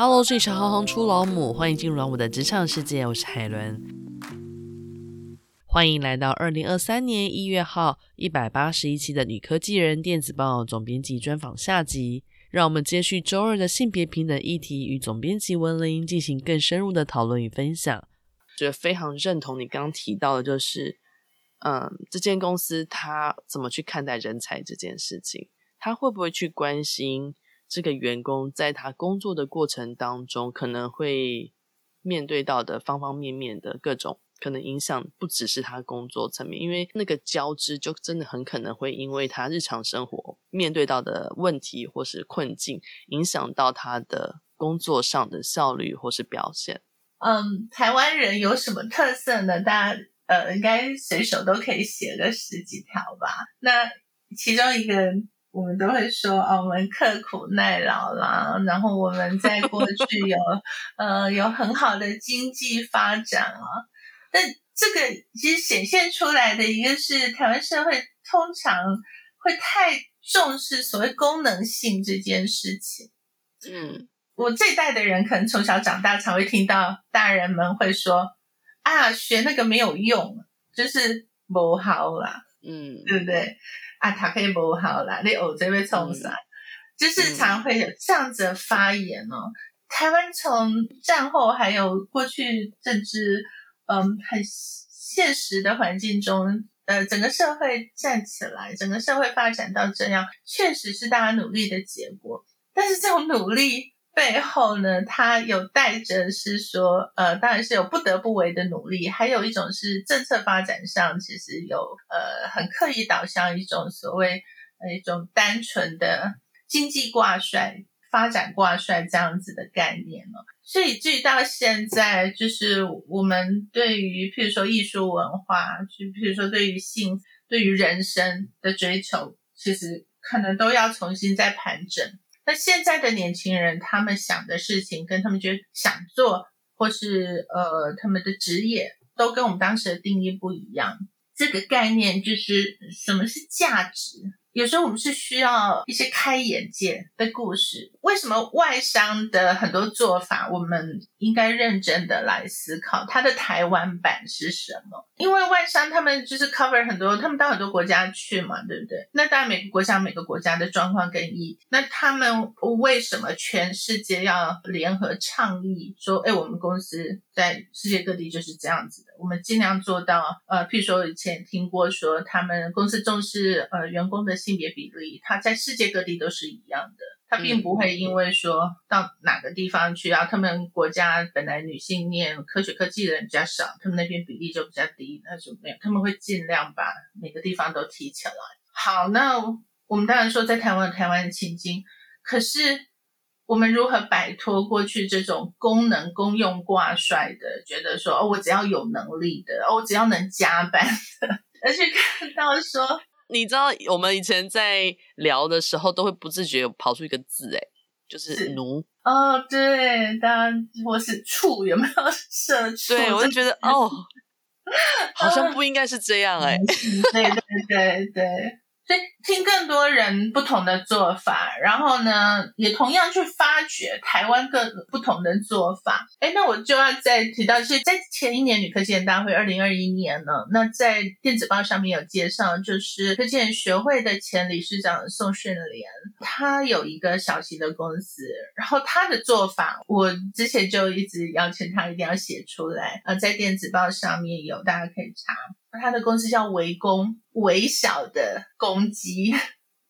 Hello，这里是行行出老母，欢迎进入老母的职场世界，我是海伦。欢迎来到二零二三年一月号一百八十一期的《女科技人》电子报总编辑专访下集。让我们接续周二的性别平等议题，与总编辑文玲进行更深入的讨论与分享。觉得非常认同你刚刚提到的，就是，嗯，这间公司他怎么去看待人才这件事情？他会不会去关心？这个员工在他工作的过程当中，可能会面对到的方方面面的各种可能影响，不只是他工作层面，因为那个交织就真的很可能会因为他日常生活面对到的问题或是困境，影响到他的工作上的效率或是表现。嗯，台湾人有什么特色呢？大家呃，应该随手都可以写个十几条吧。那其中一个。我们都会说啊，我们刻苦耐劳啦，然后我们在过去有 呃有很好的经济发展啊。但这个其实显现出来的一个是台湾社会通常会太重视所谓功能性这件事情。嗯，我这一代的人可能从小长大，常会听到大人们会说啊，学那个没有用，就是不好啦。嗯，对不对？啊，他可以不好啦，你偶这边冲啥？就是常会有这样子的发言哦。台湾从战后还有过去政治，嗯，很现实的环境中，呃，整个社会站起来，整个社会发展到这样，确实是大家努力的结果。但是这种努力。背后呢，他有带着是说，呃，当然是有不得不为的努力，还有一种是政策发展上其实有呃很刻意导向一种所谓一种单纯的经济挂帅、发展挂帅这样子的概念了。所以至于到现在，就是我们对于譬如说艺术文化，就譬如说对于性、对于人生的追求，其实可能都要重新再盘整。那现在的年轻人，他们想的事情跟他们觉得想做，或是呃他们的职业，都跟我们当时的定义不一样。这个概念就是什么是价值？有时候我们是需要一些开眼界的故事。为什么外商的很多做法，我们应该认真的来思考它的台湾版是什么？因为外商他们就是 cover 很多，他们到很多国家去嘛，对不对？那当然每个国家每个国家的状况跟意义。那他们为什么全世界要联合倡议说，哎，我们公司在世界各地就是这样子的，我们尽量做到。呃，譬如说我以前听过说，他们公司重视呃员工的。性别比例，它在世界各地都是一样的，它并不会因为说到哪个地方去啊，他们国家本来女性念科学科技的人比较少，他们那边比例就比较低，那就没有，他们会尽量把每个地方都提起来。好，那我们当然说在台湾有台湾的情境，可是我们如何摆脱过去这种功能功用挂帅的，觉得说哦，我只要有能力的，哦，我只要能加班的，而去看到说。你知道我们以前在聊的时候，都会不自觉跑出一个字，哎，就是奴。哦，对，当然或是畜，有没有 社畜？对，我就觉得哦，好像不应该是这样，哎，对对对对。所以听更多人不同的做法，然后呢，也同样去发掘台湾各不同的做法。哎，那我就要再提到，是在前一年女科技人大会二零二一年呢，那在电子报上面有介绍，就是科技人学会的前理事长宋训莲，他有一个小型的公司，然后他的做法，我之前就一直邀请他一定要写出来，呃，在电子报上面有，大家可以查。他的公司叫微攻，微小的攻击，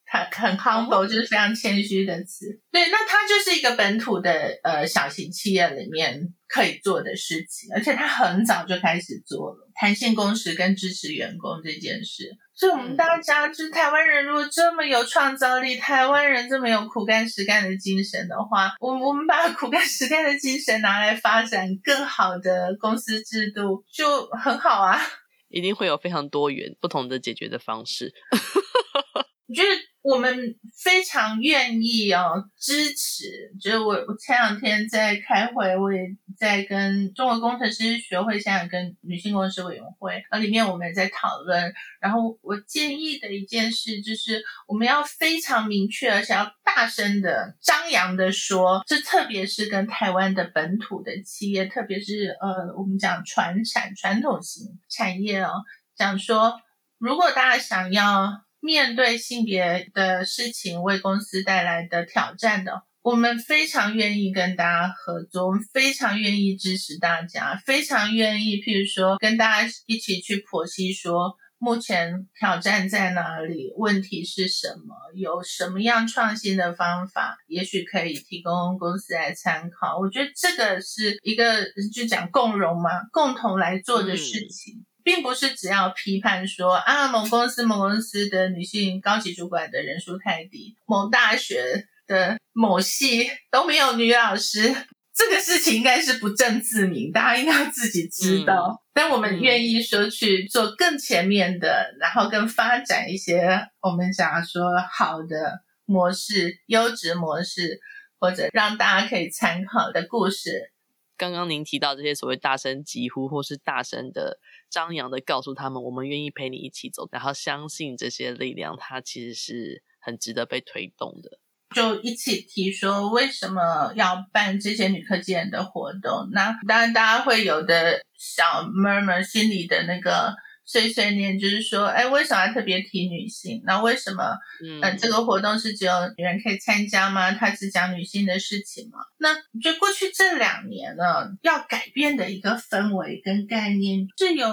他很 humble，就是非常谦虚的词。对，那他就是一个本土的呃小型企业里面可以做的事情，而且他很早就开始做了弹性工时跟支持员工这件事。所以，我们大家就是台湾人，如果这么有创造力，台湾人这么有苦干实干的精神的话，我我们把苦干实干的精神拿来发展更好的公司制度，就很好啊。一定会有非常多元、不同的解决的方式。我觉得我们非常愿意哦支持，就是我我前两天在开会，我也在跟中国工程师学会，现在跟女性工程师委员会，呃，里面我们也在讨论。然后我建议的一件事就是，我们要非常明确，而且要大声的张扬的说，这特别是跟台湾的本土的企业，特别是呃，我们讲传产传统型产业哦，讲说，如果大家想要。面对性别的事情为公司带来的挑战的，我们非常愿意跟大家合作，我们非常愿意支持大家，非常愿意，譬如说跟大家一起去剖析说目前挑战在哪里，问题是什么，有什么样创新的方法，也许可以提供公司来参考。我觉得这个是一个就讲共荣嘛，共同来做的事情。嗯并不是只要批判说啊，某公司某公司的女性高级主管的人数太低，某大学的某系都没有女老师，这个事情应该是不正自明，大家应该要自己知道。嗯、但我们愿意说去做更前面的，然后更发展一些我们想要说好的模式、优质模式，或者让大家可以参考的故事。刚刚您提到这些所谓大声疾呼，或是大声的张扬的告诉他们，我们愿意陪你一起走，然后相信这些力量，它其实是很值得被推动的。就一起提说，为什么要办这些女科技人的活动？那当然，大家会有的小 murmur 心里的那个。碎碎念就是说，哎，为什么要特别提女性？那为什么，嗯、呃，这个活动是只有女人可以参加吗？它只讲女性的事情吗？那就过去这两年呢，要改变的一个氛围跟概念，是由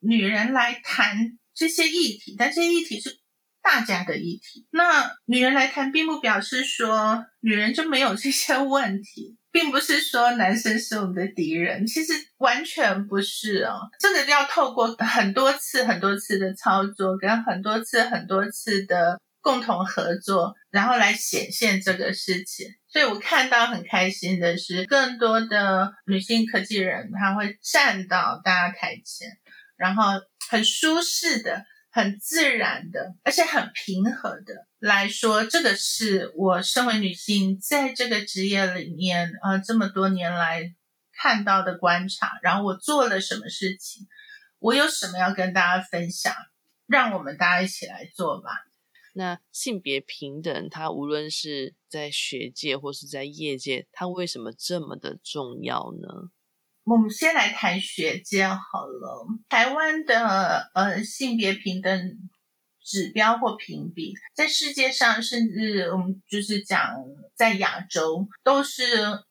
女人来谈这些议题，但这些议题是大家的议题。那女人来谈，并不表示说女人就没有这些问题。并不是说男生是我们的敌人，其实完全不是哦。这个要透过很多次、很多次的操作，跟很多次、很多次的共同合作，然后来显现这个事情。所以我看到很开心的是，更多的女性科技人，她会站到大家台前，然后很舒适的。很自然的，而且很平和的来说，这个是我身为女性在这个职业里面，呃，这么多年来看到的观察。然后我做了什么事情，我有什么要跟大家分享，让我们大家一起来做吧。那性别平等，它无论是在学界或是在业界，它为什么这么的重要呢？我们先来谈学界好了。台湾的呃性别平等指标或评比，在世界上甚至我们就是讲在亚洲都是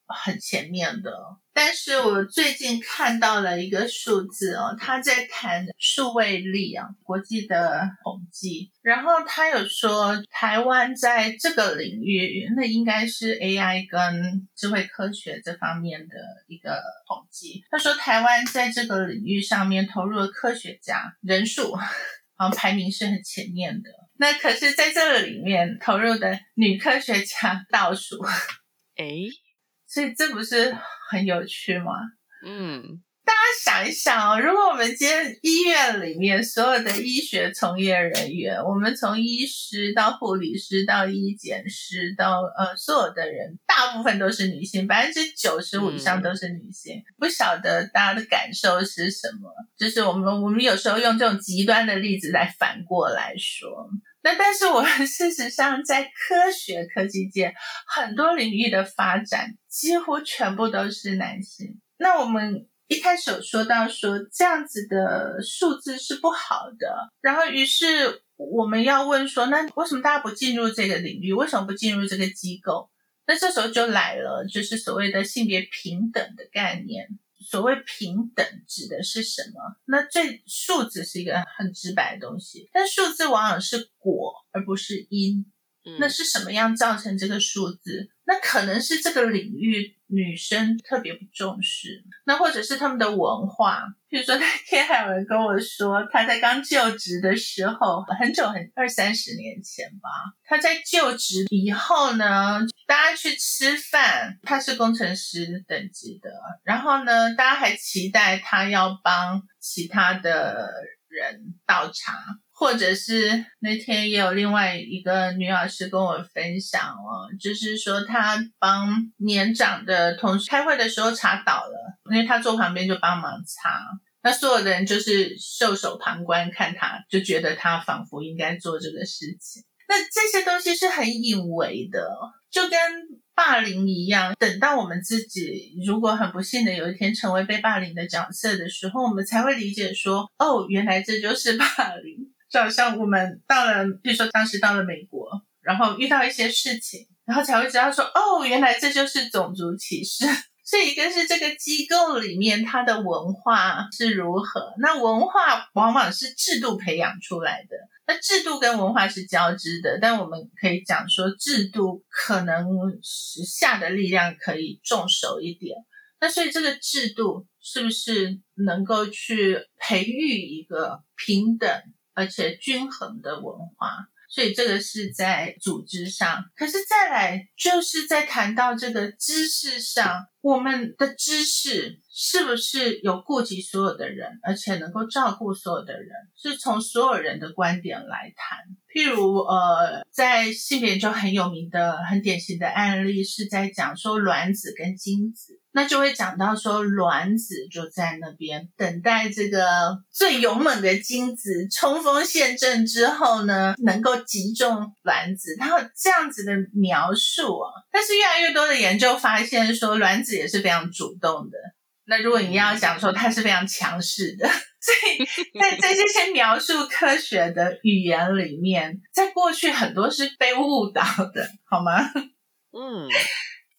很前面的。但是我最近看到了一个数字哦，他在谈数位力啊，国际的统计，然后他有说台湾在这个领域，那应该是 AI 跟智慧科学这方面的一个统计。他说台湾在这个领域上面投入的科学家人数，好像排名是很前面的。那可是在这个里面投入的女科学家倒数，哎所以这不是很有趣吗？嗯，大家想一想哦，如果我们今天医院里面所有的医学从业人员，我们从医师到护理师到医检师到呃所有的人，大部分都是女性，百分之九十五以上都是女性。嗯，不晓得大家的感受是什么？就是我们我们有时候用这种极端的例子来反过来说。那但是我们事实上在科学科技界很多领域的发展几乎全部都是男性。那我们一开始有说到说这样子的数字是不好的，然后于是我们要问说，那为什么大家不进入这个领域？为什么不进入这个机构？那这时候就来了，就是所谓的性别平等的概念。所谓平等指的是什么？那这数字是一个很直白的东西，但数字往往是果而不是因。那是什么样造成这个数字？那可能是这个领域女生特别不重视，那或者是他们的文化。比如说那天还有人跟我说，他在刚就职的时候，很久很二三十年前吧，他在就职以后呢，大家去吃饭，他是工程师等级的，然后呢，大家还期待他要帮其他的人倒茶，或者是那天也有另外一个女老师跟我分享哦，就是说她帮年长的同事开会的时候查倒了，因为她坐旁边就帮忙查，那所有的人就是袖手旁观看她，就觉得她仿佛应该做这个事情。那这些东西是很隐微的，就跟霸凌一样。等到我们自己如果很不幸的有一天成为被霸凌的角色的时候，我们才会理解说，哦，原来这就是霸凌。就好像我们到了，比如说当时到了美国，然后遇到一些事情，然后才会知道说，哦，原来这就是种族歧视。所以一个是这个机构里面它的文化是如何，那文化往往是制度培养出来的，那制度跟文化是交织的，但我们可以讲说制度可能时下的力量可以重手一点，那所以这个制度是不是能够去培育一个平等而且均衡的文化？所以这个是在组织上，可是再来就是在谈到这个知识上，我们的知识是不是有顾及所有的人，而且能够照顾所有的人，是从所有人的观点来谈。譬如，呃，在性别研究很有名的、很典型的案例，是在讲说卵子跟精子。那就会讲到说，卵子就在那边等待这个最勇猛的精子冲锋陷阵之后呢，能够击中卵子。它有这样子的描述啊，但是越来越多的研究发现说，卵子也是非常主动的。那如果你要讲说它是非常强势的，所以在在这 些描述科学的语言里面，在过去很多是被误导的，好吗？嗯。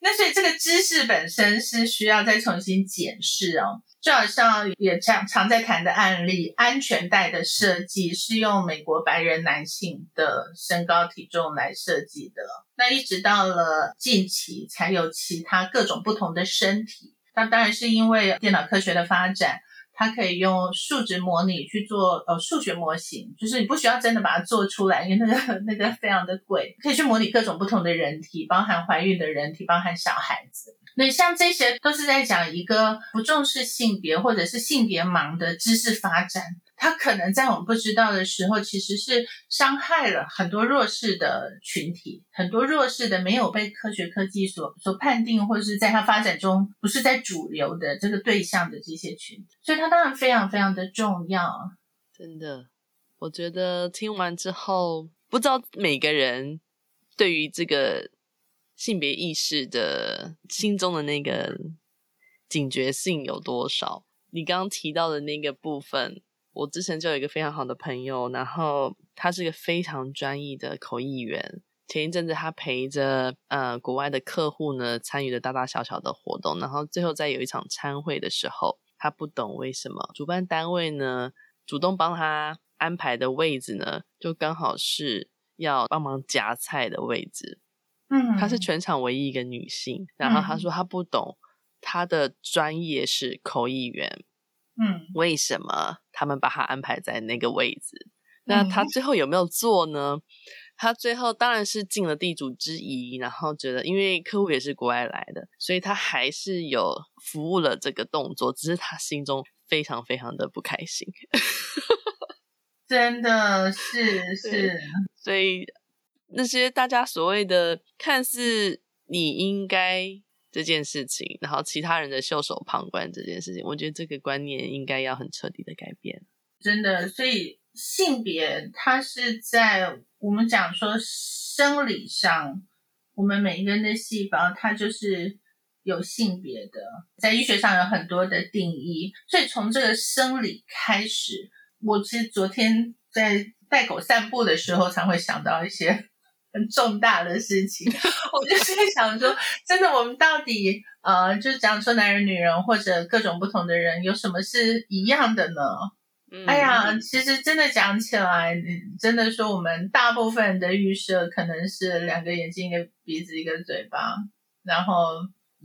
那所以这个知识本身是需要再重新检视哦，就好像也常常在谈的案例，安全带的设计是用美国白人男性的身高体重来设计的，那一直到了近期才有其他各种不同的身体，那当然是因为电脑科学的发展。它可以用数值模拟去做呃数学模型，就是你不需要真的把它做出来，因为那个 那个非常的贵，可以去模拟各种不同的人体，包含怀孕的人体，包含小孩子。那像这些都是在讲一个不重视性别或者是性别盲的知识发展。他可能在我们不知道的时候，其实是伤害了很多弱势的群体，很多弱势的没有被科学科技所所判定，或者是在他发展中不是在主流的这个对象的这些群体，所以他当然非常非常的重要。真的，我觉得听完之后，不知道每个人对于这个性别意识的心中的那个警觉性有多少？你刚刚提到的那个部分。我之前就有一个非常好的朋友，然后他是一个非常专业的口译员。前一阵子他陪着呃国外的客户呢，参与了大大小小的活动，然后最后在有一场餐会的时候，他不懂为什么主办单位呢主动帮他安排的位置呢，就刚好是要帮忙夹菜的位置。嗯，她是全场唯一一个女性，然后他说他不懂，他的专业是口译员。嗯，为什么他们把他安排在那个位置？那他最后有没有做呢？他最后当然是尽了地主之谊，然后觉得因为客户也是国外来的，所以他还是有服务了这个动作，只是他心中非常非常的不开心。真的是 是，所以那些大家所谓的看似你应该。这件事情，然后其他人的袖手旁观这件事情，我觉得这个观念应该要很彻底的改变。真的，所以性别它是在我们讲说生理上，我们每一个人的细胞它就是有性别的，在医学上有很多的定义。所以从这个生理开始，我其实昨天在带狗散步的时候，才会想到一些。很重大的事情，我就是在想说，真的，我们到底呃，就是讲说男人、女人或者各种不同的人，有什么是一样的呢？嗯、哎呀，其实真的讲起来，真的说我们大部分的预设可能是两个眼睛、一个鼻子、一个嘴巴，然后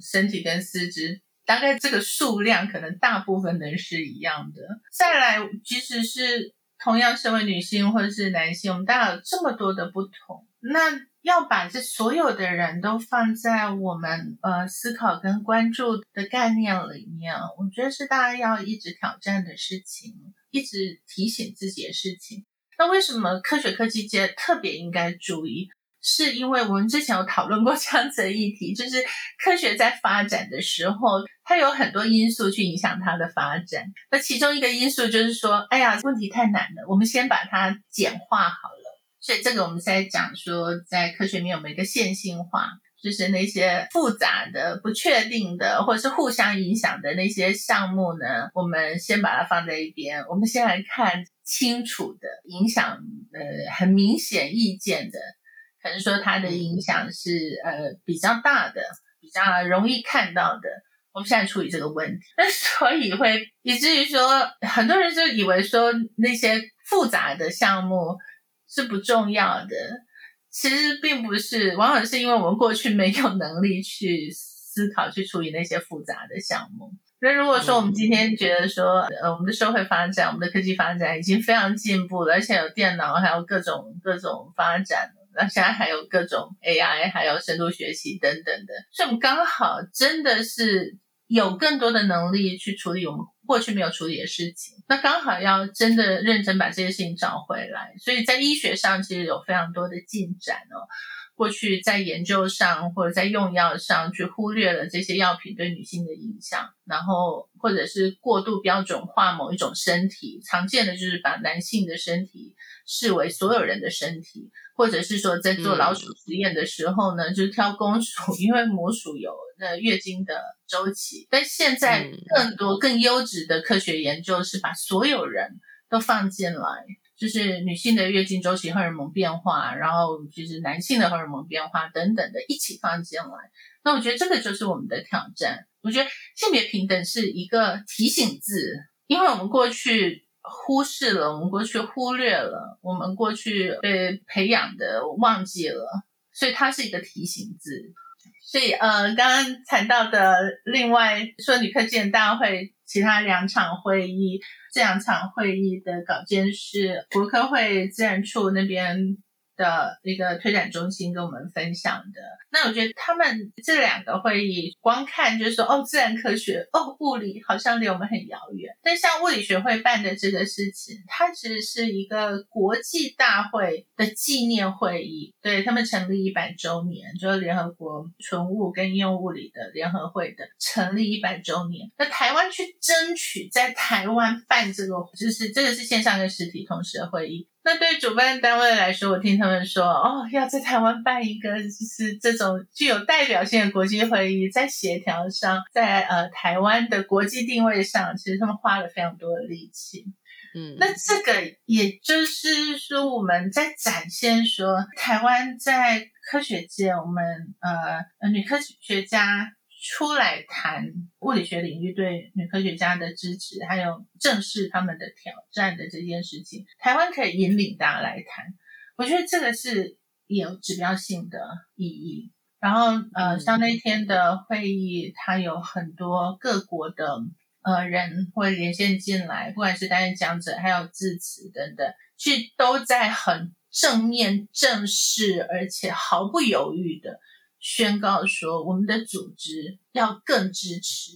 身体跟四肢，大概这个数量可能大部分人是一样的。再来，即使是同样身为女性或者是男性，我们大概有这么多的不同。那要把这所有的人都放在我们呃思考跟关注的概念里面，我觉得是大家要一直挑战的事情，一直提醒自己的事情。那为什么科学科技界特别应该注意？是因为我们之前有讨论过这样子的议题，就是科学在发展的时候，它有很多因素去影响它的发展。那其中一个因素就是说，哎呀，问题太难了，我们先把它简化好了。所以这个我们在讲说，在科学里面有没有一个线性化，就是那些复杂的、不确定的，或者是互相影响的那些项目呢，我们先把它放在一边，我们先来看清楚的影响，呃，很明显意见的。可能说它的影响是呃比较大的，比较容易看到的。我们现在处理这个问题，那 所以会以至于说，很多人就以为说那些复杂的项目是不重要的，其实并不是，往往是因为我们过去没有能力去思考去处理那些复杂的项目。那如果说我们今天觉得说，呃，我们的社会发展，我们的科技发展已经非常进步了，而且有电脑，还有各种各种发展。那现在还有各种 AI，还有深度学习等等的，所以我们刚好真的是有更多的能力去处理我们过去没有处理的事情。那刚好要真的认真把这些事情找回来，所以在医学上其实有非常多的进展哦。过去在研究上或者在用药上，去忽略了这些药品对女性的影响，然后或者是过度标准化某一种身体，常见的就是把男性的身体视为所有人的身体，或者是说在做老鼠实验的时候呢，嗯、就是挑公鼠，因为母鼠有那月经的周期。但现在更多更优质的科学研究是把所有人都放进来。就是女性的月经周期荷尔蒙变化，然后就是男性的荷尔蒙变化等等的一起放进来。那我觉得这个就是我们的挑战。我觉得性别平等是一个提醒字，因为我们过去忽视了，我们过去忽略了，我们过去被培养的忘记了，所以它是一个提醒字。所以呃，刚刚谈到的另外说女科技人大会其他两场会议。这两场会议的稿件是国科会自然处那边的一个推展中心跟我们分享的。那我觉得他们这两个会议，光看就是说，哦，自然科学，哦，物理，好像离我们很遥远。但像物理学会办的这个事情，它其实是一个国际大会的纪念会议。对，他们成立一百周年，就是联合国纯物跟应用物理的联合会的成立一百周年。那台湾去争取在台湾办这个，就是这个是线上跟实体同时的会议。那对主办单位来说，我听他们说，哦，要在台湾办一个就是这种具有代表性的国际会议，在协调上，在呃台湾的国际定位上，其实他们花了非常多的力气。嗯，那这个也就是说，我们在展现说，台湾在科学界，我们呃女科学家。出来谈物理学领域对女科学家的支持，还有正视他们的挑战的这件事情，台湾可以引领大家来谈。我觉得这个是有指标性的意义。然后，呃，像那天的会议，它有很多各国的呃人会连线进来，不管是担任讲者，还有致辞等等，去都在很正面、正视，而且毫不犹豫的。宣告说，我们的组织要更支持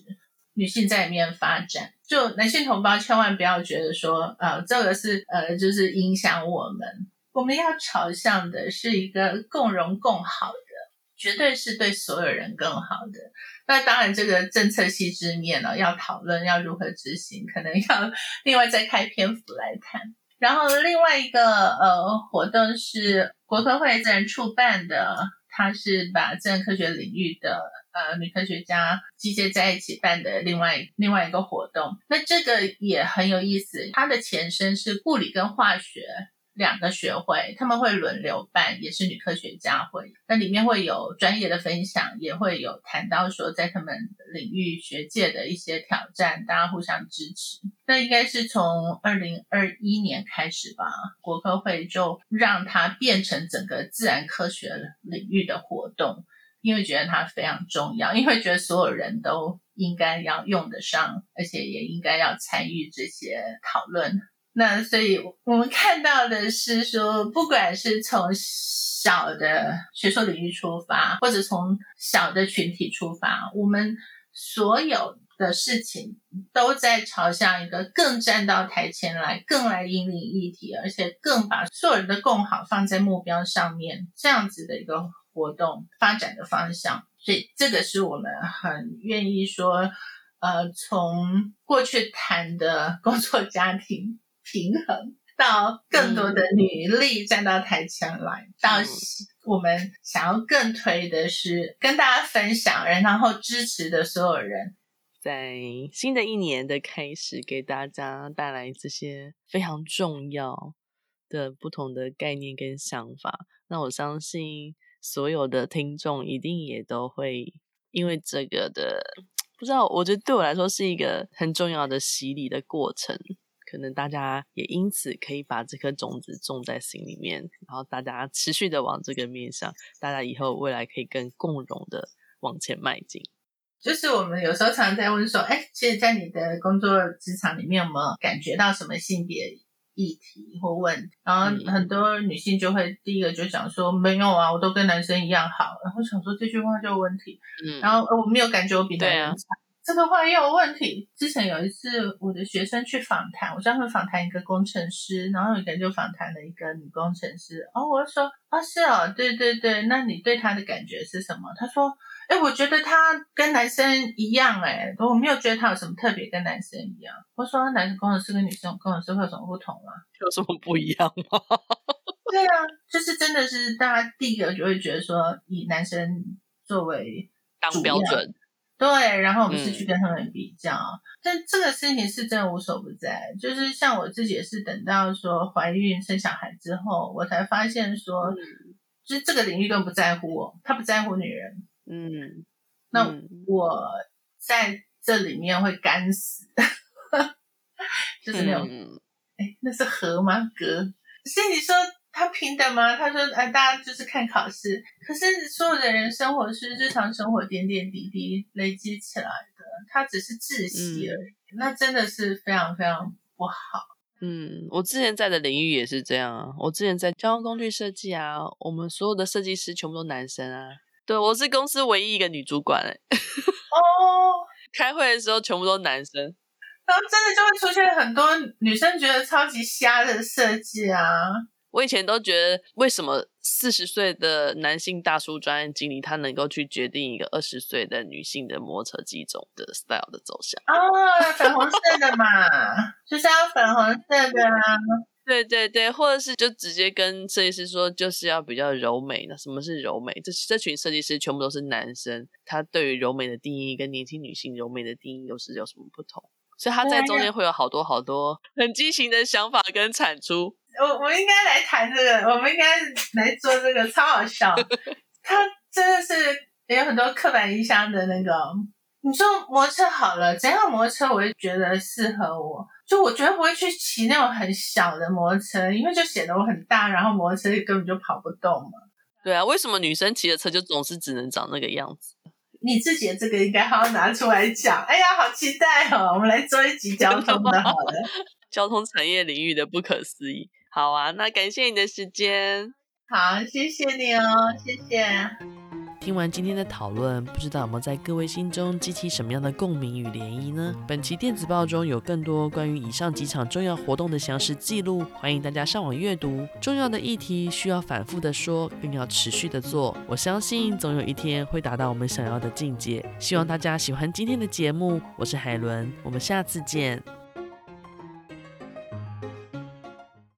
女性在里面发展。就男性同胞千万不要觉得说，呃，这个是呃，就是影响我们。我们要朝向的是一个共荣共好的，绝对是对所有人更好的。那当然，这个政策细致面呢，要讨论要如何执行，可能要另外再开篇幅来谈。然后另外一个呃活动是国科会自然处办的。它是把自然科学领域的呃女科学家集结在一起办的另外另外一个活动，那这个也很有意思。它的前身是物理跟化学两个学会，他们会轮流办，也是女科学家会。那里面会有专业的分享，也会有谈到说在他们领域学界的一些挑战，大家互相支持。那应该是从二零二一年开始吧，国科会就让它变成整个自然科学领域的活动，因为觉得它非常重要，因为觉得所有人都应该要用得上，而且也应该要参与这些讨论。那所以我们看到的是说，不管是从小的学术领域出发，或者从小的群体出发，我们。所有的事情都在朝向一个更站到台前来、更来引领议题，而且更把所有人的共好放在目标上面，这样子的一个活动发展的方向。所以这个是我们很愿意说，呃，从过去谈的工作家庭平衡，到更多的女力站到台前来，嗯、到我们想要更推的是跟大家分享，然后支持的所有人，在新的一年的开始，给大家带来这些非常重要的不同的概念跟想法。那我相信所有的听众一定也都会因为这个的，不知道，我觉得对我来说是一个很重要的洗礼的过程。可能大家也因此可以把这颗种子种在心里面，然后大家持续的往这个面向，大家以后未来可以更共融的往前迈进。就是我们有时候常常在问说，哎，其实，在你的工作职场里面，有没有感觉到什么性别议题或问题？然后很多女性就会第一个就讲说，没有啊，我都跟男生一样好。然后想说这句话就有问题。嗯，然后我没有感觉我比男人差。这个话也有问题。之前有一次，我的学生去访谈，我专门访谈一个工程师，然后有一个就访谈了一个女工程师。哦，我就说，啊，是哦，对对对，那你对她的感觉是什么？她说，哎，我觉得她跟男生一样，哎，我没有觉得她有什么特别跟男生一样。我说，男生工程师跟女生工程师会有什么不同吗？有什么不一样吗？对啊，就是真的是大家第一个就会觉得说，以男生作为当标准。对，然后我们是去跟他们比较，嗯、但这个事情是真的无所不在。就是像我自己也是等到说怀孕生小孩之后，我才发现说，嗯、就是这个领域更不在乎我，他不在乎女人。嗯，那我在这里面会干死，就是那种，哎、嗯，那是河吗？格？所以你说。他平等吗？他说：“哎，大家就是看考试，可是所有的人生活是日常生活点点滴滴累积起来的，他只是窒息而已。嗯、那真的是非常非常不好。”嗯，我之前在的领域也是这样啊。我之前在交通工具设计啊，我们所有的设计师全部都男生啊。对，我是公司唯一一个女主管哎。哦，开会的时候全部都男生，然后真的就会出现很多女生觉得超级瞎的设计啊。我以前都觉得，为什么四十岁的男性大叔专案经理他能够去决定一个二十岁的女性的摩托车机种的 style 的走向？哦，粉红色的嘛，就是要粉红色的啊。对对对，或者是就直接跟设计师说，就是要比较柔美。那什么是柔美？这这群设计师全部都是男生，他对于柔美的定义跟年轻女性柔美的定义又是有什么不同？所以他在中间会有好多好多很激情的想法跟产出。我我应该来谈这个，我们应该来做这个，超好笑。他真的是也有很多刻板印象的那个。你说摩托车好了，怎样摩托车我也觉得适合我，就我绝对不会去骑那种很小的摩托车，因为就显得我很大，然后摩托车根本就跑不动嘛。对啊，为什么女生骑的车就总是只能长那个样子？你自己的这个应该好好拿出来讲。哎呀，好期待哦！我们来做一集交通的，好了，交通产业领域的不可思议。好啊，那感谢你的时间。好，谢谢你哦，谢谢。听完今天的讨论，不知道有没有在各位心中激起什么样的共鸣与涟漪呢？本期电子报中有更多关于以上几场重要活动的详实记录，欢迎大家上网阅读。重要的议题需要反复的说，更要持续的做。我相信总有一天会达到我们想要的境界。希望大家喜欢今天的节目，我是海伦，我们下次见。